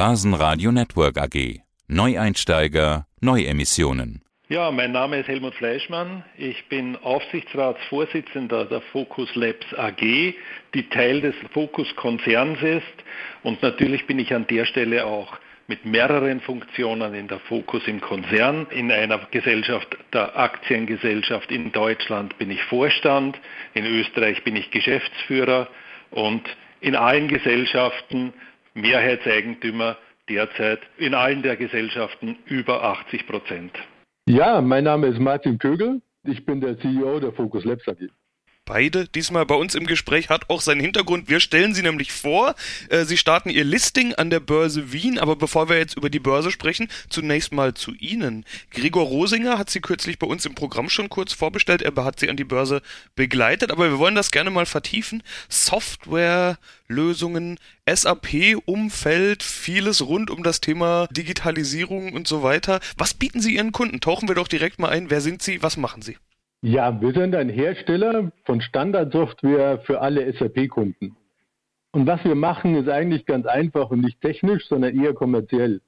Börsenradio Network AG. Neueinsteiger, Neuemissionen. Ja, mein Name ist Helmut Fleischmann. Ich bin Aufsichtsratsvorsitzender der Focus Labs AG, die Teil des Focus Konzerns ist. Und natürlich bin ich an der Stelle auch mit mehreren Funktionen in der Focus im Konzern. In einer Gesellschaft, der Aktiengesellschaft in Deutschland bin ich Vorstand, in Österreich bin ich Geschäftsführer und in allen Gesellschaften Mehrheitseigentümer derzeit in allen der Gesellschaften über 80 Prozent. Ja, mein Name ist Martin Kögel. Ich bin der CEO der Focus Labs AG beide diesmal bei uns im Gespräch, hat auch seinen Hintergrund. Wir stellen sie nämlich vor. Äh, sie starten ihr Listing an der Börse Wien, aber bevor wir jetzt über die Börse sprechen, zunächst mal zu Ihnen. Gregor Rosinger hat sie kürzlich bei uns im Programm schon kurz vorbestellt. Er hat sie an die Börse begleitet, aber wir wollen das gerne mal vertiefen. Softwarelösungen, SAP-Umfeld, vieles rund um das Thema Digitalisierung und so weiter. Was bieten Sie Ihren Kunden? Tauchen wir doch direkt mal ein. Wer sind Sie? Was machen Sie? Ja, wir sind ein Hersteller von Standardsoftware für alle SAP-Kunden. Und was wir machen, ist eigentlich ganz einfach und nicht technisch, sondern eher kommerziell.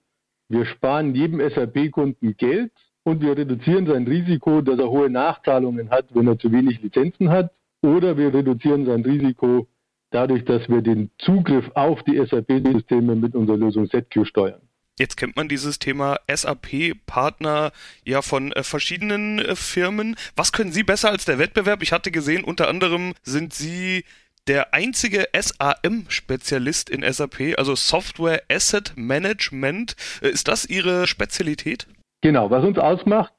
Wir sparen jedem SAP-Kunden Geld und wir reduzieren sein Risiko, dass er hohe Nachzahlungen hat, wenn er zu wenig Lizenzen hat. Oder wir reduzieren sein Risiko dadurch, dass wir den Zugriff auf die SAP-Systeme mit unserer Lösung ZQ steuern. Jetzt kennt man dieses Thema SAP-Partner ja von äh, verschiedenen äh, Firmen. Was können Sie besser als der Wettbewerb? Ich hatte gesehen, unter anderem sind Sie der einzige SAM-Spezialist in SAP, also Software Asset Management. Äh, ist das Ihre Spezialität? Genau, was uns ausmacht,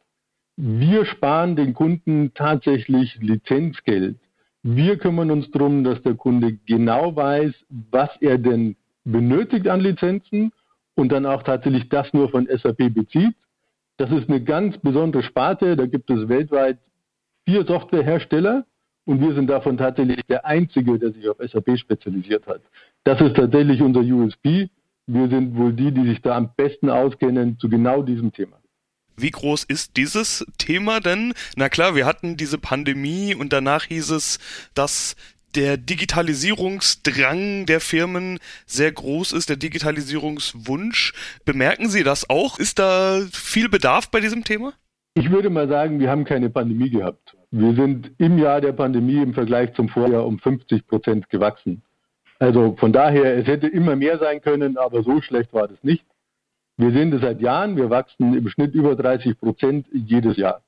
wir sparen den Kunden tatsächlich Lizenzgeld. Wir kümmern uns darum, dass der Kunde genau weiß, was er denn benötigt an Lizenzen und dann auch tatsächlich das nur von SAP bezieht. Das ist eine ganz besondere Sparte. Da gibt es weltweit vier Softwarehersteller und wir sind davon tatsächlich der einzige, der sich auf SAP spezialisiert hat. Das ist tatsächlich unser USP. Wir sind wohl die, die sich da am besten auskennen zu genau diesem Thema. Wie groß ist dieses Thema denn? Na klar, wir hatten diese Pandemie und danach hieß es, dass der Digitalisierungsdrang der Firmen sehr groß ist, der Digitalisierungswunsch. Bemerken Sie das auch? Ist da viel Bedarf bei diesem Thema? Ich würde mal sagen, wir haben keine Pandemie gehabt. Wir sind im Jahr der Pandemie im Vergleich zum Vorjahr um 50 Prozent gewachsen. Also von daher, es hätte immer mehr sein können, aber so schlecht war das nicht. Wir sehen das seit Jahren, wir wachsen im Schnitt über 30 Prozent jedes Jahr.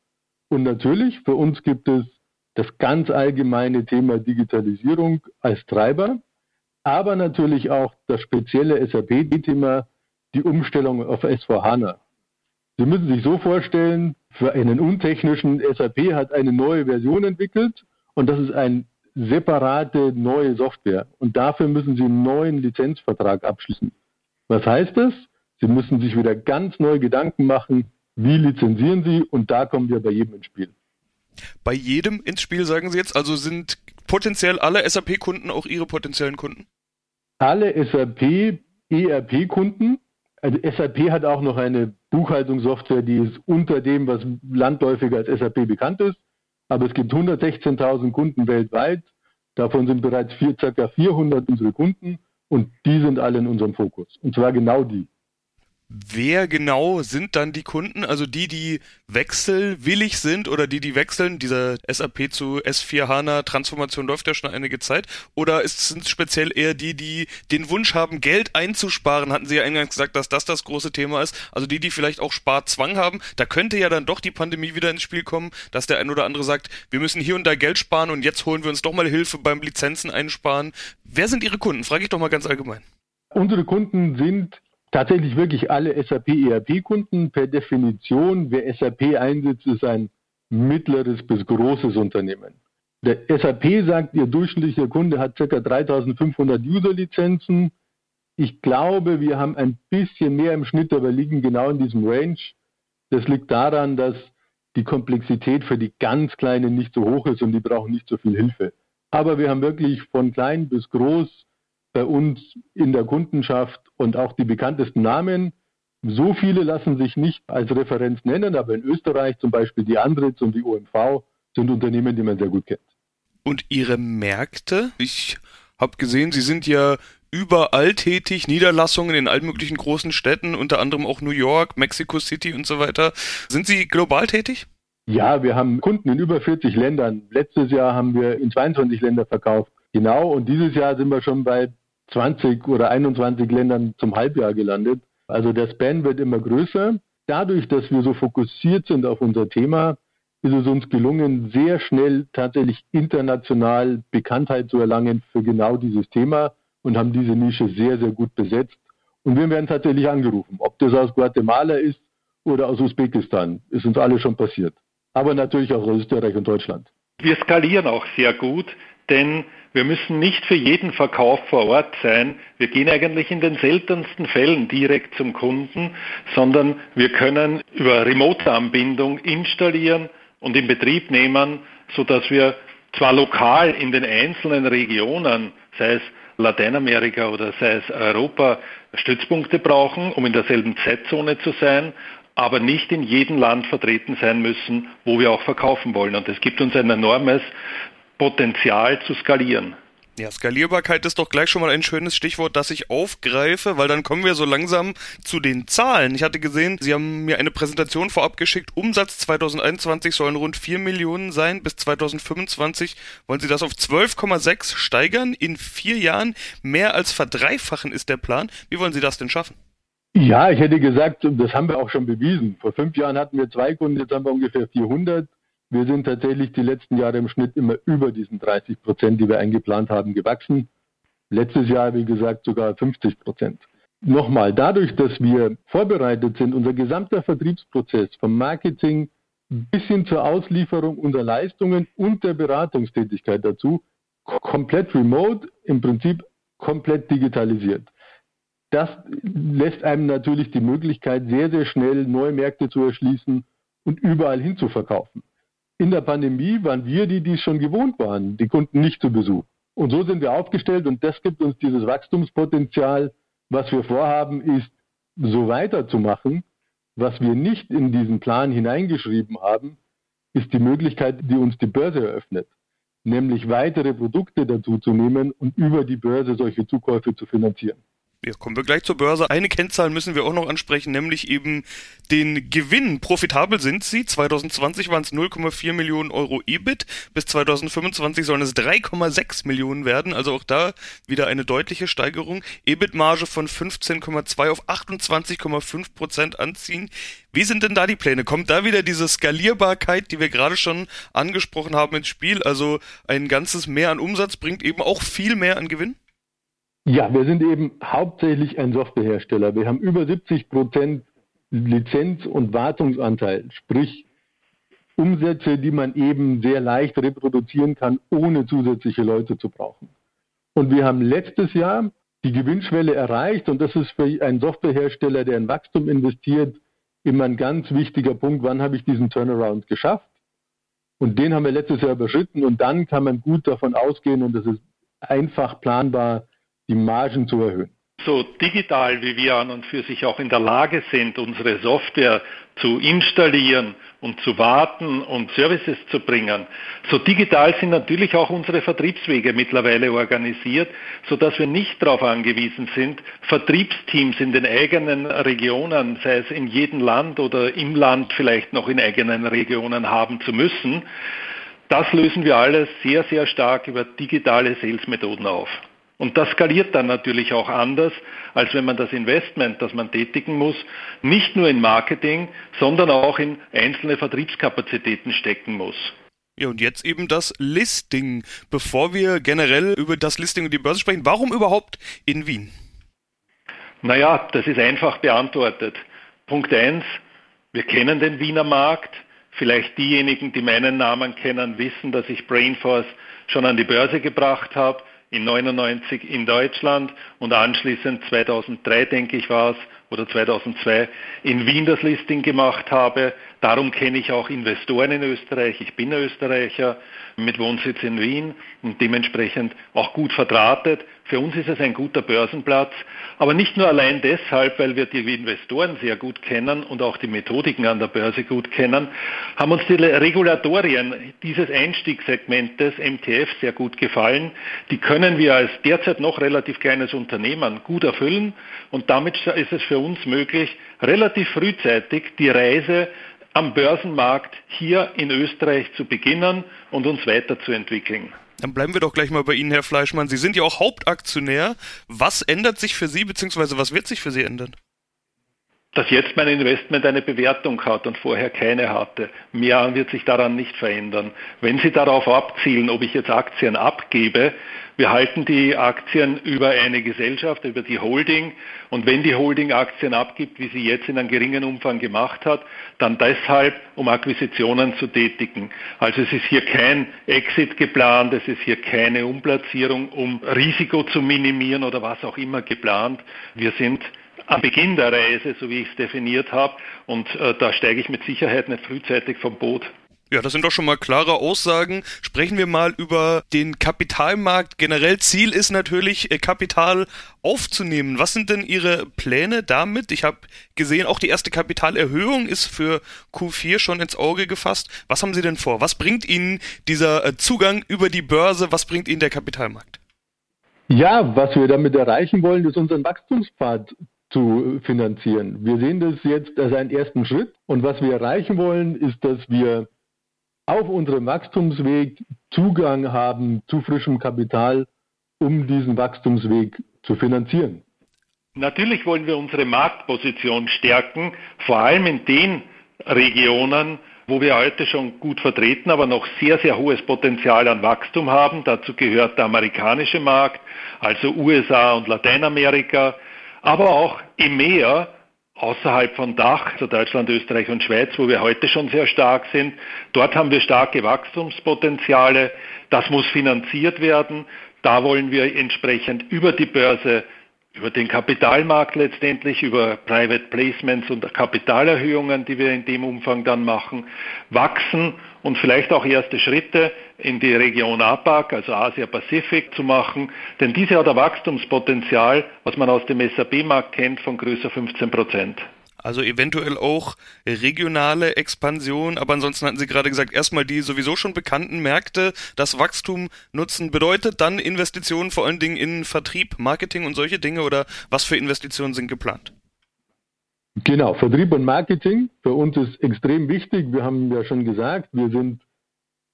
Und natürlich, für uns gibt es das ganz allgemeine Thema Digitalisierung als Treiber, aber natürlich auch das spezielle SAP-Thema, die Umstellung auf S4HANA. Sie müssen sich so vorstellen, für einen untechnischen SAP hat eine neue Version entwickelt und das ist eine separate neue Software. Und dafür müssen Sie einen neuen Lizenzvertrag abschließen. Was heißt das? Sie müssen sich wieder ganz neu Gedanken machen, wie lizenzieren Sie und da kommen wir bei jedem ins Spiel. Bei jedem ins Spiel, sagen Sie jetzt? Also sind potenziell alle SAP-Kunden auch Ihre potenziellen Kunden? Alle SAP ERP-Kunden. Also SAP hat auch noch eine Buchhaltungssoftware, die ist unter dem, was landläufiger als SAP bekannt ist. Aber es gibt 116.000 Kunden weltweit. Davon sind bereits vier, ca. 400 unsere Kunden und die sind alle in unserem Fokus. Und zwar genau die. Wer genau sind dann die Kunden? Also die, die wechselwillig sind oder die, die wechseln? Diese SAP zu S4 HANA Transformation läuft ja schon einige Zeit. Oder sind es speziell eher die, die den Wunsch haben, Geld einzusparen? Hatten Sie ja eingangs gesagt, dass das das große Thema ist. Also die, die vielleicht auch Sparzwang haben. Da könnte ja dann doch die Pandemie wieder ins Spiel kommen, dass der ein oder andere sagt, wir müssen hier und da Geld sparen und jetzt holen wir uns doch mal Hilfe beim Lizenzen einsparen. Wer sind Ihre Kunden? Frage ich doch mal ganz allgemein. Unsere Kunden sind tatsächlich wirklich alle SAP-ERP-Kunden. Per Definition, wer SAP einsetzt, ist ein mittleres bis großes Unternehmen. Der SAP sagt, ihr durchschnittlicher Kunde hat ca. 3500 User-Lizenzen. Ich glaube, wir haben ein bisschen mehr im Schnitt, aber liegen genau in diesem Range. Das liegt daran, dass die Komplexität für die ganz Kleinen nicht so hoch ist und die brauchen nicht so viel Hilfe. Aber wir haben wirklich von klein bis groß bei uns in der Kundenschaft und auch die bekanntesten Namen. So viele lassen sich nicht als Referenz nennen, aber in Österreich zum Beispiel die Andritz und die OMV sind Unternehmen, die man sehr gut kennt. Und Ihre Märkte? Ich habe gesehen, Sie sind ja überall tätig, Niederlassungen in allen möglichen großen Städten, unter anderem auch New York, Mexico City und so weiter. Sind Sie global tätig? Ja, wir haben Kunden in über 40 Ländern. Letztes Jahr haben wir in 22 Länder verkauft. Genau, und dieses Jahr sind wir schon bei 20 oder 21 Ländern zum Halbjahr gelandet. Also der Span wird immer größer. Dadurch, dass wir so fokussiert sind auf unser Thema, ist es uns gelungen, sehr schnell tatsächlich international Bekanntheit zu erlangen für genau dieses Thema und haben diese Nische sehr, sehr gut besetzt. Und wir werden tatsächlich angerufen. Ob das aus Guatemala ist oder aus Usbekistan, ist uns alle schon passiert. Aber natürlich auch aus Österreich und Deutschland. Wir skalieren auch sehr gut, denn wir müssen nicht für jeden Verkauf vor Ort sein. Wir gehen eigentlich in den seltensten Fällen direkt zum Kunden, sondern wir können über Remote-Anbindung installieren und in Betrieb nehmen, sodass wir zwar lokal in den einzelnen Regionen, sei es Lateinamerika oder sei es Europa, Stützpunkte brauchen, um in derselben Zeitzone zu sein, aber nicht in jedem Land vertreten sein müssen, wo wir auch verkaufen wollen. Und es gibt uns ein enormes Potenzial zu skalieren. Ja, Skalierbarkeit ist doch gleich schon mal ein schönes Stichwort, das ich aufgreife, weil dann kommen wir so langsam zu den Zahlen. Ich hatte gesehen, Sie haben mir eine Präsentation vorab geschickt. Umsatz 2021 sollen rund 4 Millionen sein. Bis 2025 wollen Sie das auf 12,6 steigern. In vier Jahren mehr als verdreifachen ist der Plan. Wie wollen Sie das denn schaffen? Ja, ich hätte gesagt, das haben wir auch schon bewiesen. Vor fünf Jahren hatten wir zwei Kunden, jetzt haben wir ungefähr 400. Wir sind tatsächlich die letzten Jahre im Schnitt immer über diesen 30 Prozent, die wir eingeplant haben, gewachsen. Letztes Jahr, wie gesagt, sogar 50 Prozent. Nochmal, dadurch, dass wir vorbereitet sind, unser gesamter Vertriebsprozess vom Marketing bis hin zur Auslieferung unserer Leistungen und der Beratungstätigkeit dazu, komplett remote, im Prinzip komplett digitalisiert. Das lässt einem natürlich die Möglichkeit, sehr, sehr schnell neue Märkte zu erschließen und überall hin zu verkaufen. In der Pandemie waren wir die, die schon gewohnt waren, die Kunden nicht zu besuchen. Und so sind wir aufgestellt und das gibt uns dieses Wachstumspotenzial. Was wir vorhaben, ist, so weiterzumachen. Was wir nicht in diesen Plan hineingeschrieben haben, ist die Möglichkeit, die uns die Börse eröffnet, nämlich weitere Produkte dazu zu nehmen und über die Börse solche Zukäufe zu finanzieren. Jetzt kommen wir gleich zur Börse. Eine Kennzahl müssen wir auch noch ansprechen, nämlich eben den Gewinn. Profitabel sind sie. 2020 waren es 0,4 Millionen Euro EBIT. Bis 2025 sollen es 3,6 Millionen werden. Also auch da wieder eine deutliche Steigerung. EBIT-Marge von 15,2 auf 28,5 Prozent anziehen. Wie sind denn da die Pläne? Kommt da wieder diese Skalierbarkeit, die wir gerade schon angesprochen haben, ins Spiel? Also ein ganzes Mehr an Umsatz bringt eben auch viel mehr an Gewinn? Ja, wir sind eben hauptsächlich ein Softwarehersteller. Wir haben über 70 Prozent Lizenz- und Wartungsanteil, sprich Umsätze, die man eben sehr leicht reproduzieren kann, ohne zusätzliche Leute zu brauchen. Und wir haben letztes Jahr die Gewinnschwelle erreicht und das ist für einen Softwarehersteller, der in Wachstum investiert, immer ein ganz wichtiger Punkt, wann habe ich diesen Turnaround geschafft? Und den haben wir letztes Jahr überschritten und dann kann man gut davon ausgehen und das ist einfach planbar, die Margen zu erhöhen. So digital wie wir an und für sich auch in der Lage sind, unsere Software zu installieren und zu warten und Services zu bringen, so digital sind natürlich auch unsere Vertriebswege mittlerweile organisiert, sodass wir nicht darauf angewiesen sind, Vertriebsteams in den eigenen Regionen, sei es in jedem Land oder im Land vielleicht noch in eigenen Regionen haben zu müssen. Das lösen wir alles sehr, sehr stark über digitale Sales-Methoden auf. Und das skaliert dann natürlich auch anders, als wenn man das Investment, das man tätigen muss, nicht nur in Marketing, sondern auch in einzelne Vertriebskapazitäten stecken muss. Ja, und jetzt eben das Listing. Bevor wir generell über das Listing und die Börse sprechen, warum überhaupt in Wien? Naja, das ist einfach beantwortet. Punkt eins: wir kennen den Wiener Markt. Vielleicht diejenigen, die meinen Namen kennen, wissen, dass ich Brainforce schon an die Börse gebracht habe in 99 in Deutschland und anschließend 2003, denke ich, war es, oder 2002 in Wien das Listing gemacht habe. Darum kenne ich auch Investoren in Österreich. Ich bin Österreicher mit Wohnsitz in Wien und dementsprechend auch gut verdrahtet. Für uns ist es ein guter Börsenplatz, aber nicht nur allein deshalb, weil wir die Investoren sehr gut kennen und auch die Methodiken an der Börse gut kennen, haben uns die Regulatorien dieses Einstiegssegmentes MTF sehr gut gefallen. Die können wir als derzeit noch relativ kleines Unternehmen gut erfüllen und damit ist es für uns möglich, relativ frühzeitig die Reise am Börsenmarkt hier in Österreich zu beginnen und uns weiterzuentwickeln. Dann bleiben wir doch gleich mal bei Ihnen, Herr Fleischmann. Sie sind ja auch Hauptaktionär. Was ändert sich für Sie, beziehungsweise was wird sich für Sie ändern? Dass jetzt mein Investment eine Bewertung hat und vorher keine hatte. Mehr wird sich daran nicht verändern. Wenn Sie darauf abzielen, ob ich jetzt Aktien abgebe, wir halten die Aktien über eine Gesellschaft, über die Holding. Und wenn die Holding Aktien abgibt, wie sie jetzt in einem geringen Umfang gemacht hat, dann deshalb, um Akquisitionen zu tätigen. Also es ist hier kein Exit geplant, es ist hier keine Umplatzierung, um Risiko zu minimieren oder was auch immer geplant. Wir sind am Beginn der Reise, so wie ich es definiert habe, und äh, da steige ich mit Sicherheit nicht frühzeitig vom Boot. Ja, das sind doch schon mal klare Aussagen. Sprechen wir mal über den Kapitalmarkt. Generell Ziel ist natürlich, äh, Kapital aufzunehmen. Was sind denn Ihre Pläne damit? Ich habe gesehen, auch die erste Kapitalerhöhung ist für Q4 schon ins Auge gefasst. Was haben Sie denn vor? Was bringt Ihnen dieser äh, Zugang über die Börse? Was bringt Ihnen der Kapitalmarkt? Ja, was wir damit erreichen wollen, ist unseren Wachstumspfad zu finanzieren. Wir sehen das jetzt als einen ersten Schritt und was wir erreichen wollen, ist, dass wir auf unserem Wachstumsweg Zugang haben zu frischem Kapital, um diesen Wachstumsweg zu finanzieren. Natürlich wollen wir unsere Marktposition stärken, vor allem in den Regionen, wo wir heute schon gut vertreten, aber noch sehr, sehr hohes Potenzial an Wachstum haben. Dazu gehört der amerikanische Markt, also USA und Lateinamerika, aber auch EMEA, außerhalb von Dach, also Deutschland, Österreich und Schweiz, wo wir heute schon sehr stark sind. Dort haben wir starke Wachstumspotenziale. Das muss finanziert werden. Da wollen wir entsprechend über die Börse über den Kapitalmarkt letztendlich, über Private Placements und Kapitalerhöhungen, die wir in dem Umfang dann machen, wachsen und vielleicht auch erste Schritte in die Region APAC, also Asia-Pazifik, zu machen. Denn diese hat ein Wachstumspotenzial, was man aus dem SAP-Markt kennt, von größer 15 Prozent. Also eventuell auch regionale Expansion, aber ansonsten hatten Sie gerade gesagt, erstmal die sowieso schon bekannten Märkte, das Wachstum nutzen bedeutet, dann Investitionen vor allen Dingen in Vertrieb, Marketing und solche Dinge oder was für Investitionen sind geplant? Genau, Vertrieb und Marketing für uns ist extrem wichtig. Wir haben ja schon gesagt, wir sind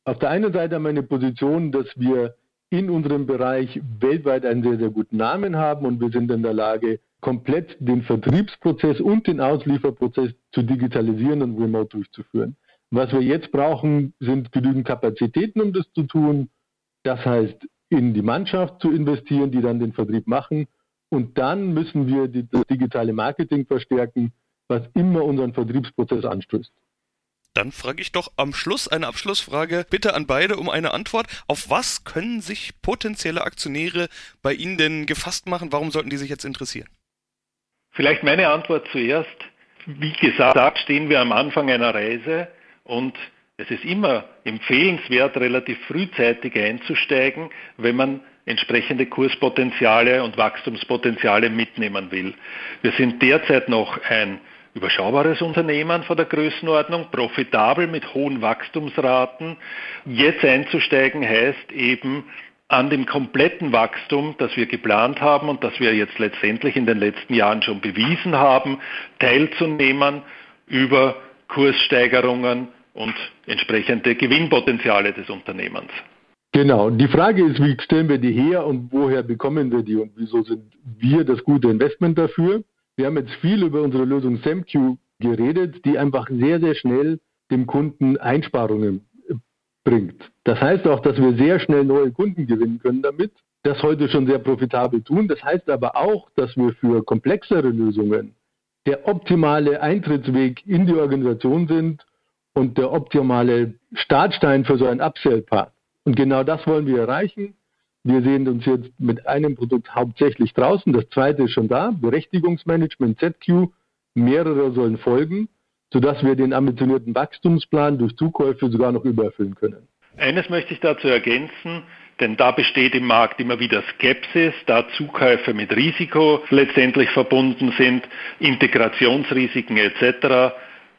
auf der einen Seite haben wir eine Position, dass wir in unserem Bereich weltweit einen sehr, sehr guten Namen haben und wir sind in der Lage, komplett den Vertriebsprozess und den Auslieferprozess zu digitalisieren und remote durchzuführen. Was wir jetzt brauchen, sind genügend Kapazitäten, um das zu tun. Das heißt, in die Mannschaft zu investieren, die dann den Vertrieb machen. Und dann müssen wir das digitale Marketing verstärken, was immer unseren Vertriebsprozess anstößt. Dann frage ich doch am Schluss eine Abschlussfrage bitte an beide um eine Antwort. Auf was können sich potenzielle Aktionäre bei Ihnen denn gefasst machen? Warum sollten die sich jetzt interessieren? Vielleicht meine Antwort zuerst. Wie gesagt, stehen wir am Anfang einer Reise und es ist immer empfehlenswert, relativ frühzeitig einzusteigen, wenn man entsprechende Kurspotenziale und Wachstumspotenziale mitnehmen will. Wir sind derzeit noch ein überschaubares Unternehmen von der Größenordnung, profitabel mit hohen Wachstumsraten. Jetzt einzusteigen heißt eben, an dem kompletten Wachstum, das wir geplant haben und das wir jetzt letztendlich in den letzten Jahren schon bewiesen haben, teilzunehmen über Kurssteigerungen und entsprechende Gewinnpotenziale des Unternehmens. Genau. Die Frage ist, wie stellen wir die her und woher bekommen wir die und wieso sind wir das gute Investment dafür? Wir haben jetzt viel über unsere Lösung SamQ geredet, die einfach sehr, sehr schnell dem Kunden Einsparungen bringt. Das heißt auch, dass wir sehr schnell neue Kunden gewinnen können damit, das heute schon sehr profitabel tun. Das heißt aber auch, dass wir für komplexere Lösungen der optimale Eintrittsweg in die Organisation sind und der optimale Startstein für so ein Upsell-Part. Und genau das wollen wir erreichen. Wir sehen uns jetzt mit einem Produkt hauptsächlich draußen. Das zweite ist schon da, Berechtigungsmanagement ZQ. Mehrere sollen folgen, sodass wir den ambitionierten Wachstumsplan durch Zukäufe sogar noch übererfüllen können. Eines möchte ich dazu ergänzen, denn da besteht im Markt immer wieder Skepsis, da Zukäufe mit Risiko letztendlich verbunden sind, Integrationsrisiken etc.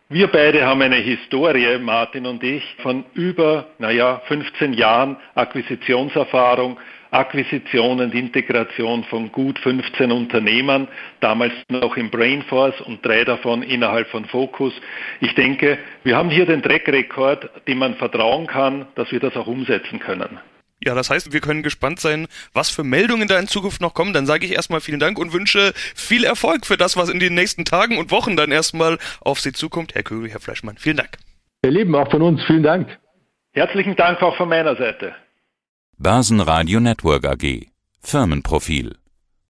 Wir beide haben eine Historie, Martin und ich, von über, naja, 15 Jahren Akquisitionserfahrung, Akquisition und Integration von gut 15 Unternehmern, damals noch im Brainforce und drei davon innerhalb von Focus. Ich denke, wir haben hier den Track-Rekord, dem man vertrauen kann, dass wir das auch umsetzen können. Ja, das heißt, wir können gespannt sein, was für Meldungen da in Zukunft noch kommen. Dann sage ich erstmal vielen Dank und wünsche viel Erfolg für das, was in den nächsten Tagen und Wochen dann erstmal auf Sie zukommt. Herr Kögel, Herr Fleischmann, vielen Dank. Herr Lieben, auch von uns, vielen Dank. Herzlichen Dank auch von meiner Seite. Basen Radio Network AG Firmenprofil